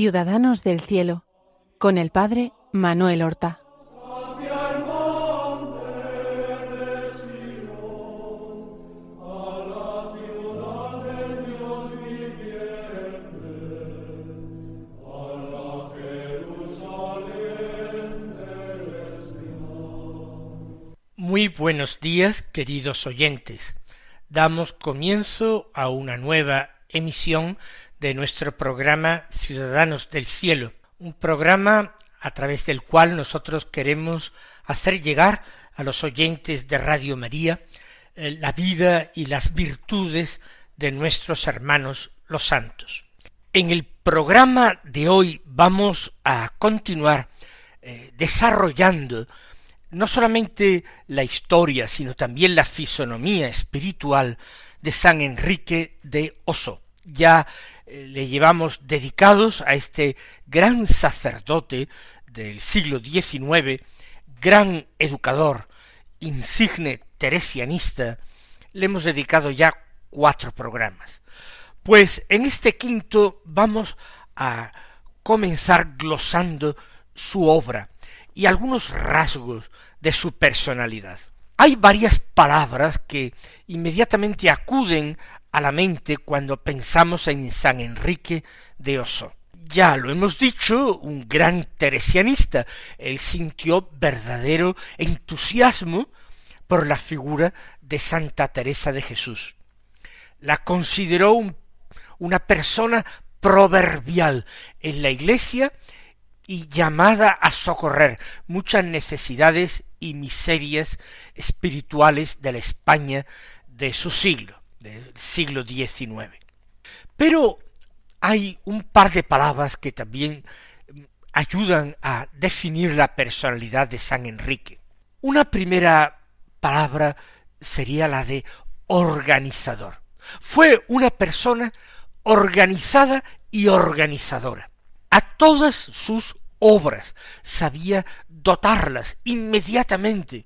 Ciudadanos del Cielo, con el Padre Manuel Horta. Muy buenos días, queridos oyentes. Damos comienzo a una nueva emisión de nuestro programa Ciudadanos del Cielo, un programa a través del cual nosotros queremos hacer llegar a los oyentes de Radio María eh, la vida y las virtudes de nuestros hermanos los santos. En el programa de hoy vamos a continuar eh, desarrollando no solamente la historia, sino también la fisonomía espiritual de San Enrique de Oso. Ya le llevamos dedicados a este gran sacerdote del siglo XIX, gran educador, insigne teresianista, le hemos dedicado ya cuatro programas. Pues en este quinto vamos a comenzar glosando su obra, y algunos rasgos de su personalidad. Hay varias palabras que inmediatamente acuden a la mente cuando pensamos en San Enrique de Oso. Ya lo hemos dicho, un gran teresianista, él sintió verdadero entusiasmo por la figura de Santa Teresa de Jesús. La consideró una persona proverbial en la Iglesia y llamada a socorrer muchas necesidades y miserias espirituales de la España de su siglo, del siglo XIX. Pero hay un par de palabras que también mm, ayudan a definir la personalidad de San Enrique. Una primera palabra sería la de organizador. Fue una persona organizada y organizadora. A todas sus obras, sabía dotarlas inmediatamente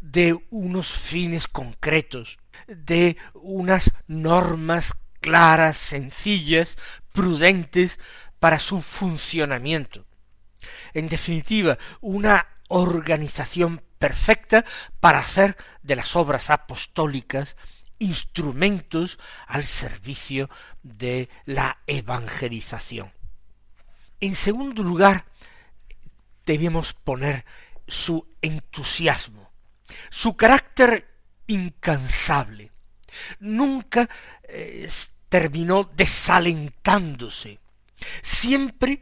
de unos fines concretos, de unas normas claras, sencillas, prudentes para su funcionamiento. En definitiva, una organización perfecta para hacer de las obras apostólicas instrumentos al servicio de la evangelización. En segundo lugar, debemos poner su entusiasmo, su carácter incansable. Nunca eh, terminó desalentándose. Siempre,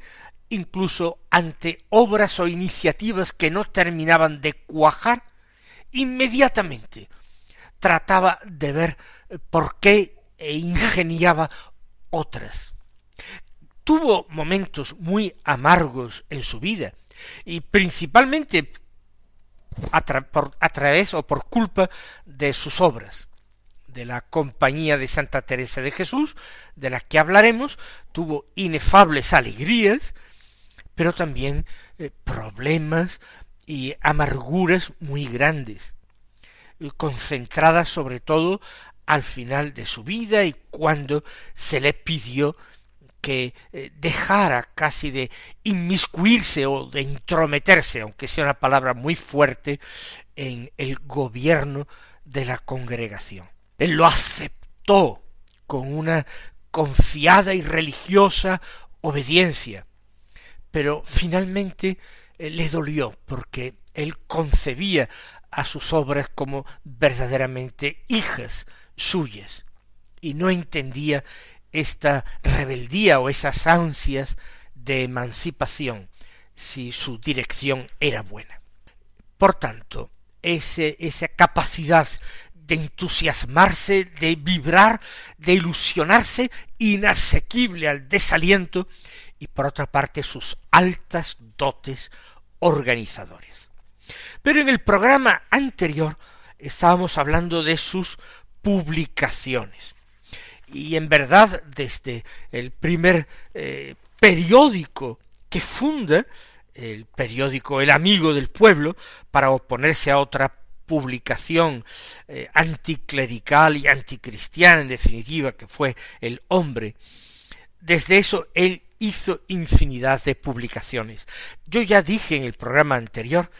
incluso ante obras o iniciativas que no terminaban de cuajar, inmediatamente trataba de ver eh, por qué e ingeniaba otras. Tuvo momentos muy amargos en su vida, y principalmente a, través o por culpa de sus obras de la Compañía de Santa Teresa de Jesús, de la que hablaremos, tuvo inefables alegrías, pero también eh, problemas y amarguras muy grandes, concentradas sobre todo al final de su vida y cuando se le pidió que eh, dejara casi de inmiscuirse o de intrometerse, aunque sea una palabra muy fuerte, en el gobierno de la congregación. Él lo aceptó con una confiada y religiosa obediencia, pero finalmente eh, le dolió porque él concebía a sus obras como verdaderamente hijas suyas y no entendía esta rebeldía o esas ansias de emancipación si su dirección era buena. Por tanto, ese, esa capacidad de entusiasmarse, de vibrar, de ilusionarse, inasequible al desaliento, y por otra parte sus altas dotes organizadores. Pero en el programa anterior estábamos hablando de sus publicaciones y en verdad desde el primer eh, periódico que funda, el periódico El Amigo del Pueblo, para oponerse a otra publicación eh, anticlerical y anticristiana en definitiva que fue El Hombre, desde eso él hizo infinidad de publicaciones. Yo ya dije en el programa anterior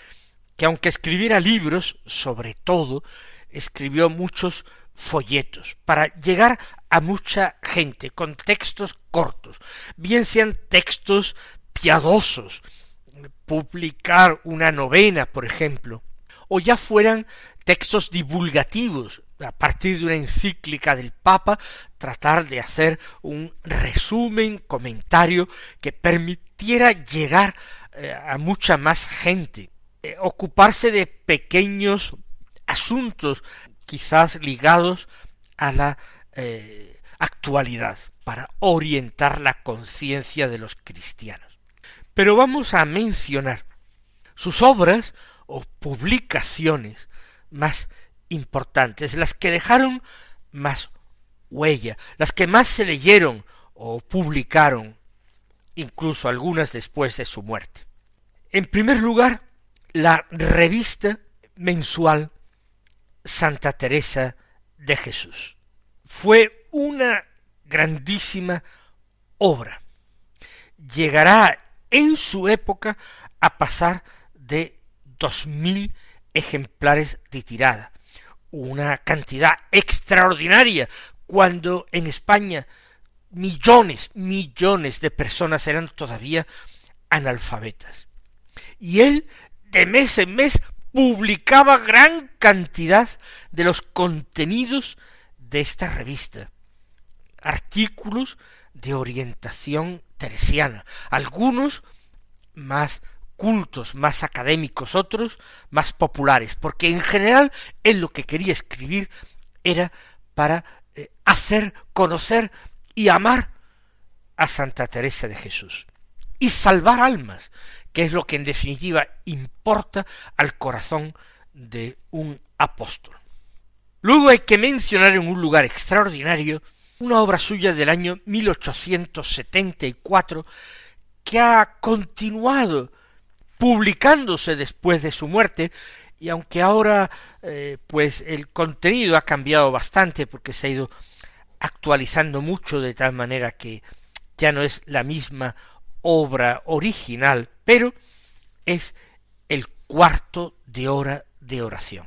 que aunque escribiera libros, sobre todo, escribió muchos folletos para llegar a mucha gente con textos cortos, bien sean textos piadosos, publicar una novena, por ejemplo, o ya fueran textos divulgativos, a partir de una encíclica del Papa, tratar de hacer un resumen, comentario que permitiera llegar eh, a mucha más gente, eh, ocuparse de pequeños asuntos quizás ligados a la eh, actualidad para orientar la conciencia de los cristianos. Pero vamos a mencionar sus obras o publicaciones más importantes, las que dejaron más huella, las que más se leyeron o publicaron, incluso algunas después de su muerte. En primer lugar, la revista mensual Santa Teresa de Jesús. Fue una grandísima obra. Llegará en su época a pasar de dos mil ejemplares de tirada, una cantidad extraordinaria cuando en España millones, millones de personas eran todavía analfabetas. Y él de mes en mes publicaba gran cantidad de los contenidos de esta revista, artículos de orientación teresiana, algunos más cultos, más académicos, otros más populares, porque en general él lo que quería escribir era para eh, hacer conocer y amar a Santa Teresa de Jesús y salvar almas, que es lo que en definitiva importa al corazón de un apóstol. Luego hay que mencionar en un lugar extraordinario una obra suya del año 1874 que ha continuado publicándose después de su muerte y aunque ahora eh, pues el contenido ha cambiado bastante porque se ha ido actualizando mucho de tal manera que ya no es la misma obra original, pero es el cuarto de hora de oración.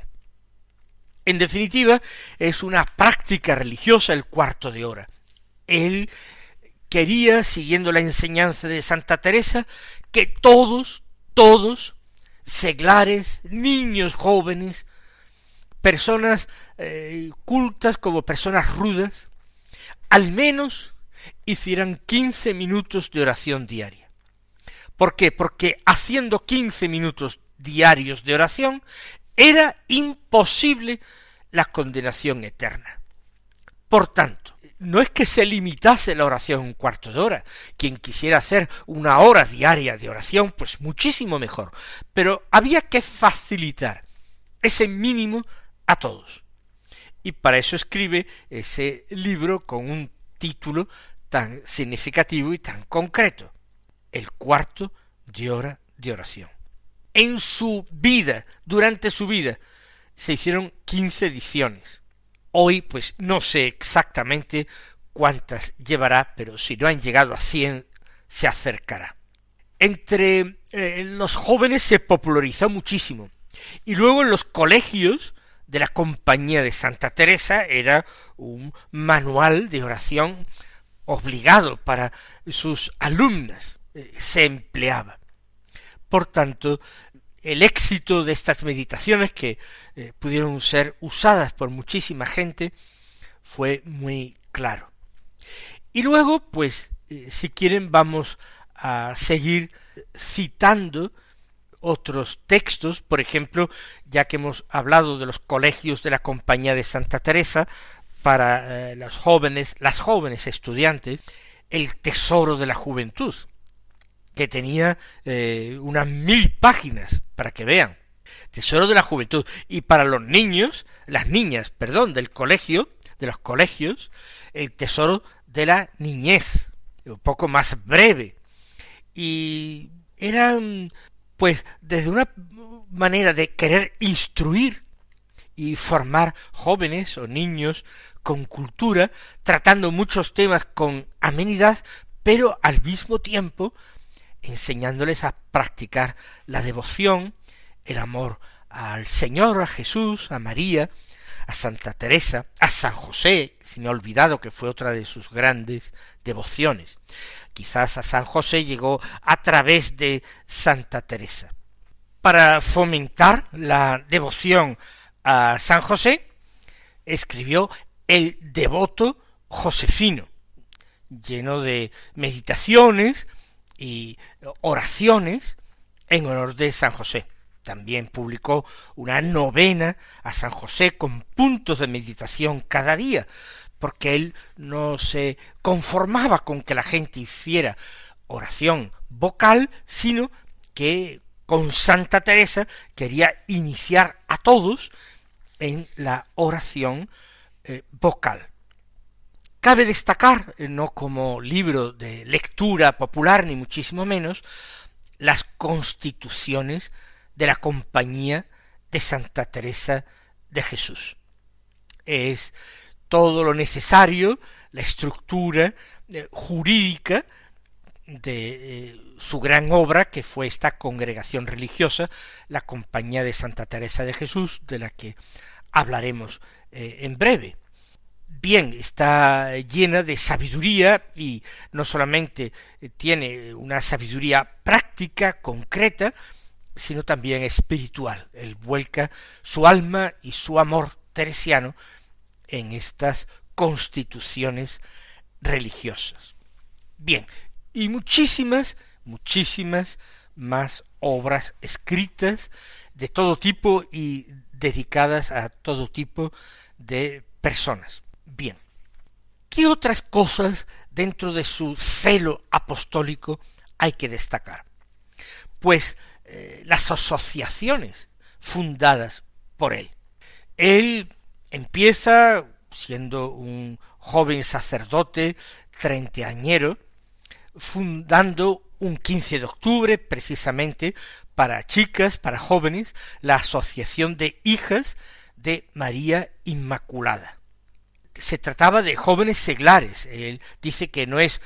En definitiva, es una práctica religiosa el cuarto de hora. Él quería, siguiendo la enseñanza de Santa Teresa, que todos, todos, seglares, niños jóvenes, personas eh, cultas como personas rudas, al menos hicieran quince minutos de oración diaria. ¿Por qué? Porque haciendo quince minutos diarios de oración era imposible la condenación eterna. Por tanto, no es que se limitase la oración un cuarto de hora. Quien quisiera hacer una hora diaria de oración, pues muchísimo mejor. Pero había que facilitar ese mínimo a todos. Y para eso escribe ese libro con un título tan significativo y tan concreto. El cuarto de hora de oración. En su vida, durante su vida, se hicieron quince ediciones. Hoy, pues no sé exactamente cuántas llevará, pero si no han llegado a cien, se acercará. Entre eh, los jóvenes se popularizó muchísimo. Y luego en los colegios de la Compañía de Santa Teresa era un manual de oración obligado para sus alumnas eh, se empleaba. Por tanto, el éxito de estas meditaciones que eh, pudieron ser usadas por muchísima gente fue muy claro. Y luego, pues, eh, si quieren, vamos a seguir citando otros textos, por ejemplo, ya que hemos hablado de los colegios de la Compañía de Santa Teresa, para los jóvenes, las jóvenes estudiantes, el tesoro de la juventud, que tenía eh, unas mil páginas, para que vean. Tesoro de la juventud. Y para los niños, las niñas, perdón, del colegio, de los colegios, el tesoro de la niñez, un poco más breve. Y eran, pues, desde una manera de querer instruir y formar jóvenes o niños con cultura, tratando muchos temas con amenidad, pero al mismo tiempo enseñándoles a practicar la devoción, el amor al Señor, a Jesús, a María, a Santa Teresa, a San José, si me olvidado que fue otra de sus grandes devociones. Quizás a San José llegó a través de Santa Teresa. Para fomentar la devoción a San José, escribió el devoto Josefino, lleno de meditaciones y oraciones en honor de San José. También publicó una novena a San José con puntos de meditación cada día, porque él no se conformaba con que la gente hiciera oración vocal, sino que con Santa Teresa quería iniciar a todos en la oración eh, vocal. Cabe destacar, eh, no como libro de lectura popular, ni muchísimo menos, las constituciones de la compañía de Santa Teresa de Jesús. Es todo lo necesario, la estructura eh, jurídica de eh, su gran obra, que fue esta congregación religiosa, la Compañía de Santa Teresa de Jesús, de la que hablaremos en breve. Bien, está llena de sabiduría y no solamente tiene una sabiduría práctica, concreta, sino también espiritual. Él vuelca su alma y su amor teresiano en estas constituciones religiosas. Bien, y muchísimas, muchísimas más obras escritas de todo tipo y dedicadas a todo tipo de personas. Bien, ¿qué otras cosas dentro de su celo apostólico hay que destacar? Pues eh, las asociaciones fundadas por él. Él empieza siendo un joven sacerdote treintañero, fundando un 15 de octubre precisamente para chicas, para jóvenes, la Asociación de Hijas de María Inmaculada. Se trataba de jóvenes seglares. Él dice que no es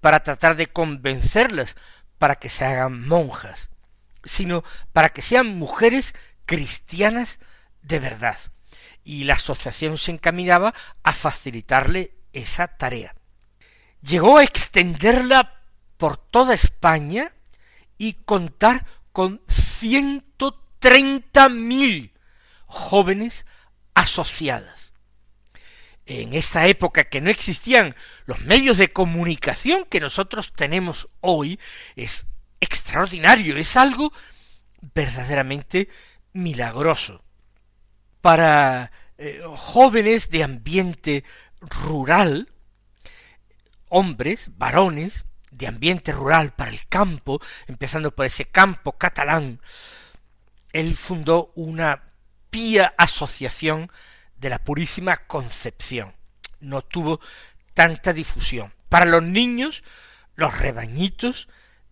para tratar de convencerlas para que se hagan monjas, sino para que sean mujeres cristianas de verdad. Y la asociación se encaminaba a facilitarle esa tarea. Llegó a extenderla por toda España y contar con ciento treinta mil jóvenes asociadas. En esa época que no existían los medios de comunicación que nosotros tenemos hoy, es extraordinario, es algo verdaderamente milagroso. Para eh, jóvenes de ambiente rural, hombres, varones, de ambiente rural para el campo, empezando por ese campo catalán, él fundó una pía asociación de la Purísima Concepción. No tuvo tanta difusión. Para los niños, los rebañitos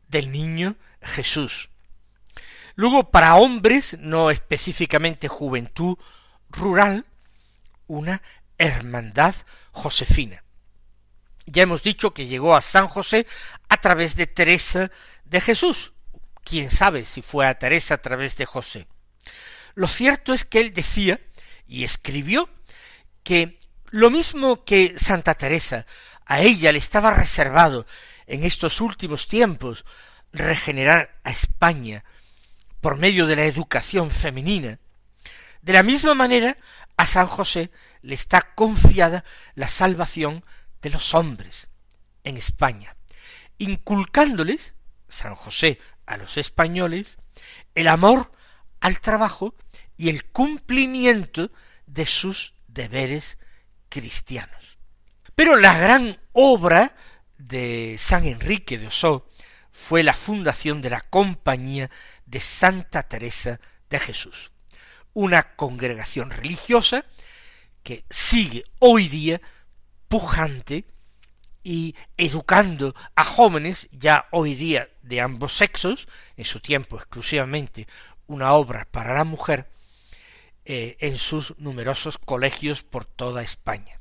del niño Jesús. Luego, para hombres, no específicamente juventud rural, una hermandad josefina. Ya hemos dicho que llegó a San José a través de Teresa de Jesús. Quién sabe si fue a Teresa a través de José. Lo cierto es que él decía y escribió que lo mismo que Santa Teresa a ella le estaba reservado en estos últimos tiempos regenerar a España por medio de la educación femenina, de la misma manera a San José le está confiada la salvación de los hombres en España, inculcándoles, San José, a los españoles, el amor al trabajo y el cumplimiento de sus deberes cristianos. Pero la gran obra de San Enrique de Osó fue la fundación de la Compañía de Santa Teresa de Jesús, una congregación religiosa que sigue hoy día pujante y educando a jóvenes ya hoy día de ambos sexos, en su tiempo exclusivamente una obra para la mujer, eh, en sus numerosos colegios por toda España.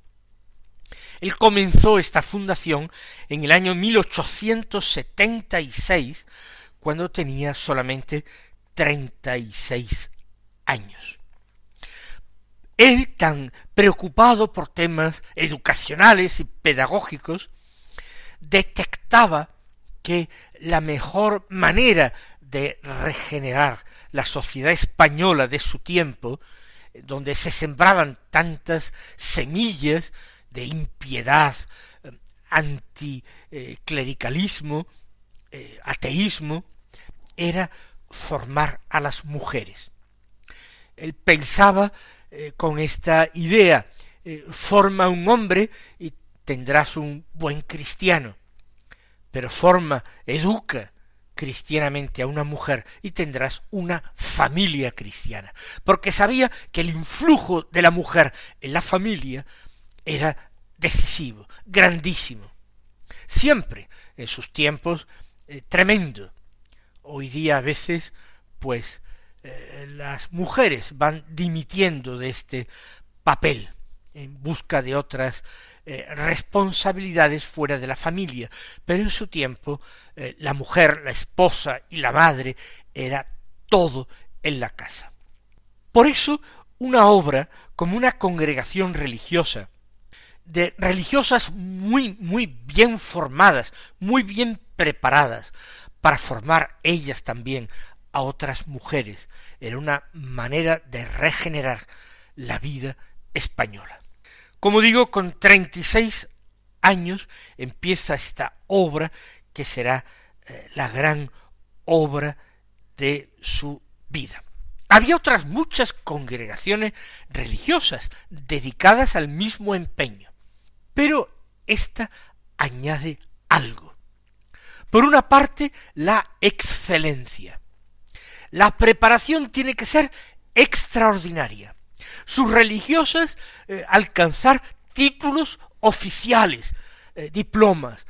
Él comenzó esta fundación en el año 1876, cuando tenía solamente treinta y seis años. Él, tan preocupado por temas educacionales y pedagógicos, detectaba que la mejor manera de regenerar la sociedad española de su tiempo, donde se sembraban tantas semillas de impiedad, anticlericalismo, eh, ateísmo, era formar a las mujeres. Él pensaba eh, con esta idea, eh, forma un hombre y tendrás un buen cristiano, pero forma, educa cristianamente a una mujer y tendrás una familia cristiana, porque sabía que el influjo de la mujer en la familia era decisivo, grandísimo, siempre en sus tiempos eh, tremendo, hoy día a veces, pues, eh, las mujeres van dimitiendo de este papel en busca de otras eh, responsabilidades fuera de la familia, pero en su tiempo eh, la mujer, la esposa y la madre era todo en la casa. Por eso una obra como una congregación religiosa, de religiosas muy, muy bien formadas, muy bien preparadas, para formar ellas también a otras mujeres. Era una manera de regenerar la vida española. Como digo, con treinta y seis años empieza esta obra que será eh, la gran obra de su vida. Había otras muchas congregaciones religiosas dedicadas al mismo empeño, pero esta añade algo. Por una parte, la excelencia. La preparación tiene que ser extraordinaria. Sus religiosas eh, alcanzar títulos oficiales, eh, diplomas.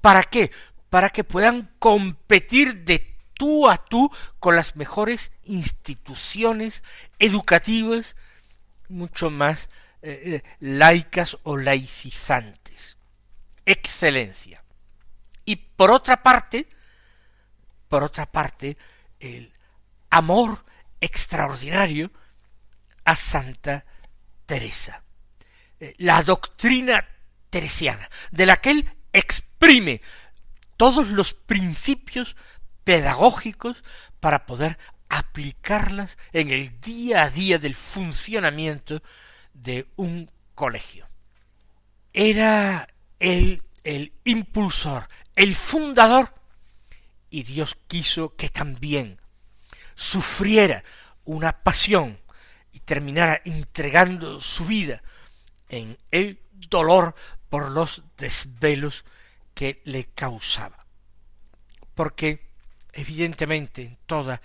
¿Para qué? Para que puedan competir de tú a tú con las mejores instituciones educativas, mucho más eh, laicas o laicizantes. Excelencia. Y por otra parte, por otra parte, el amor extraordinario a Santa Teresa. Eh, la doctrina teresiana, de la que él exprime todos los principios pedagógicos para poder aplicarlas en el día a día del funcionamiento de un colegio. Era él el impulsor, el fundador, y Dios quiso que también sufriera una pasión terminara entregando su vida en el dolor por los desvelos que le causaba. Porque evidentemente en toda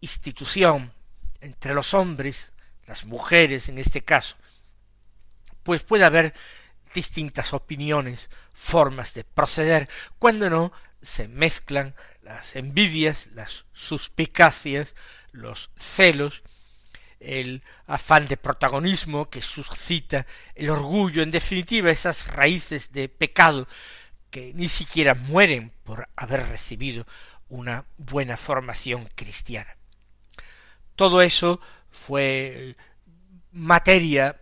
institución, entre los hombres, las mujeres en este caso, pues puede haber distintas opiniones, formas de proceder, cuando no se mezclan las envidias, las suspicacias, los celos, el afán de protagonismo que suscita el orgullo, en definitiva esas raíces de pecado que ni siquiera mueren por haber recibido una buena formación cristiana. Todo eso fue materia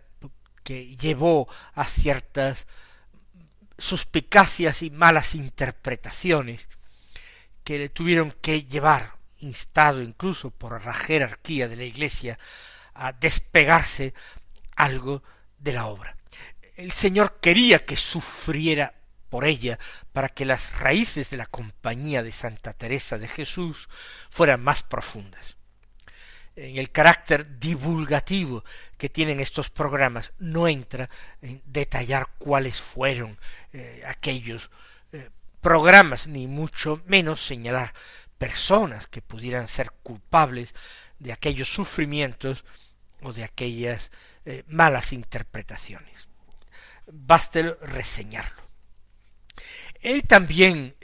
que llevó a ciertas suspicacias y malas interpretaciones que le tuvieron que llevar, instado incluso por la jerarquía de la Iglesia, a despegarse algo de la obra. El Señor quería que sufriera por ella para que las raíces de la compañía de Santa Teresa de Jesús fueran más profundas en el carácter divulgativo que tienen estos programas, no entra en detallar cuáles fueron eh, aquellos eh, programas, ni mucho menos señalar personas que pudieran ser culpables de aquellos sufrimientos o de aquellas eh, malas interpretaciones. Baste reseñarlo. Él también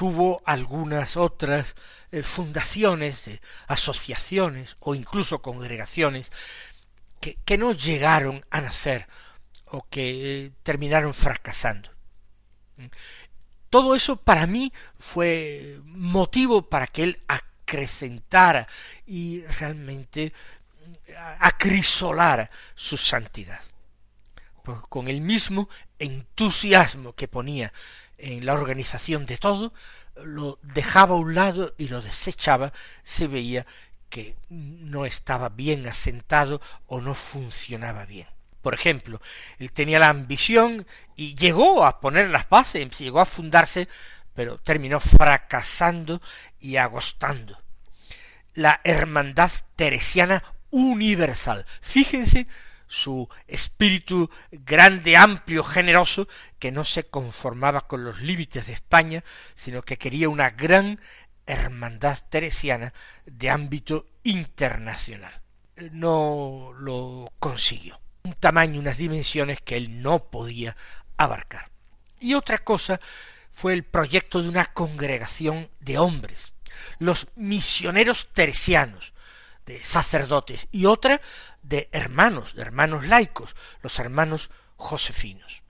tuvo algunas otras eh, fundaciones, asociaciones o incluso congregaciones que, no llegaron a nacer o que eh, terminaron fracasando. Todo eso para mí fue motivo para que él acrecentara y realmente acrisolara su santidad. Pues con el mismo entusiasmo que ponía en la organización de todo, lo dejaba a un lado y lo desechaba, se veía que no estaba bien asentado o no funcionaba bien. Por ejemplo, él tenía la ambición y llegó a poner las bases, llegó a fundarse, pero terminó fracasando y agostando. La hermandad teresiana universal. Fíjense su espíritu grande, amplio, generoso, que no se conformaba con los límites de España, sino que quería una gran hermandad teresiana de ámbito internacional. No lo consiguió. Un tamaño, unas dimensiones que él no podía abarcar. Y otra cosa fue el proyecto de una congregación de hombres, los misioneros teresianos, de sacerdotes, y otra de hermanos, de hermanos laicos, los hermanos josefinos.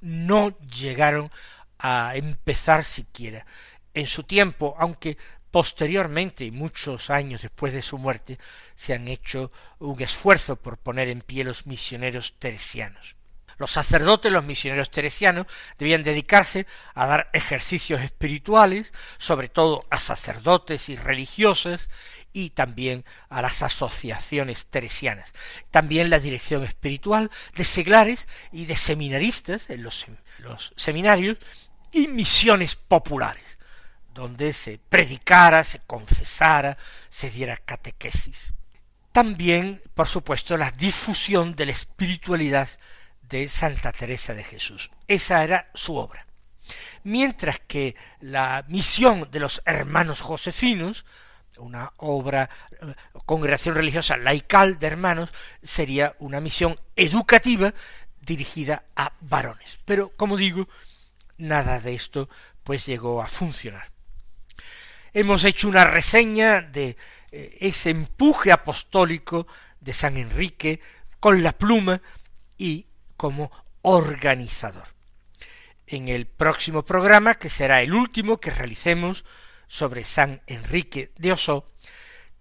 No llegaron a empezar siquiera. En su tiempo, aunque posteriormente y muchos años después de su muerte, se han hecho un esfuerzo por poner en pie los misioneros teresianos. Los sacerdotes, los misioneros teresianos, debían dedicarse a dar ejercicios espirituales, sobre todo a sacerdotes y religiosas, y también a las asociaciones teresianas. También la dirección espiritual de seglares y de seminaristas en los, seminarios y misiones populares, donde se predicara, se confesara, se diera catequesis. También, por supuesto, la difusión de la espiritualidad de Santa Teresa de Jesús. Esa era su obra. Mientras que la misión de los hermanos josefinos una obra, eh, congregación religiosa laical de hermanos, sería una misión educativa dirigida a varones. Pero, como digo, nada de esto pues llegó a funcionar. Hemos hecho una reseña de eh, ese empuje apostólico de San Enrique con la pluma y como organizador. En el próximo programa, que será el último que realicemos sobre San Enrique de Osó,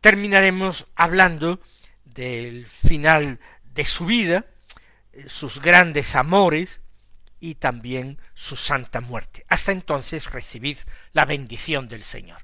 terminaremos hablando del final de su vida, eh, sus grandes amores y también su santa muerte. Hasta entonces recibid la bendición del Señor.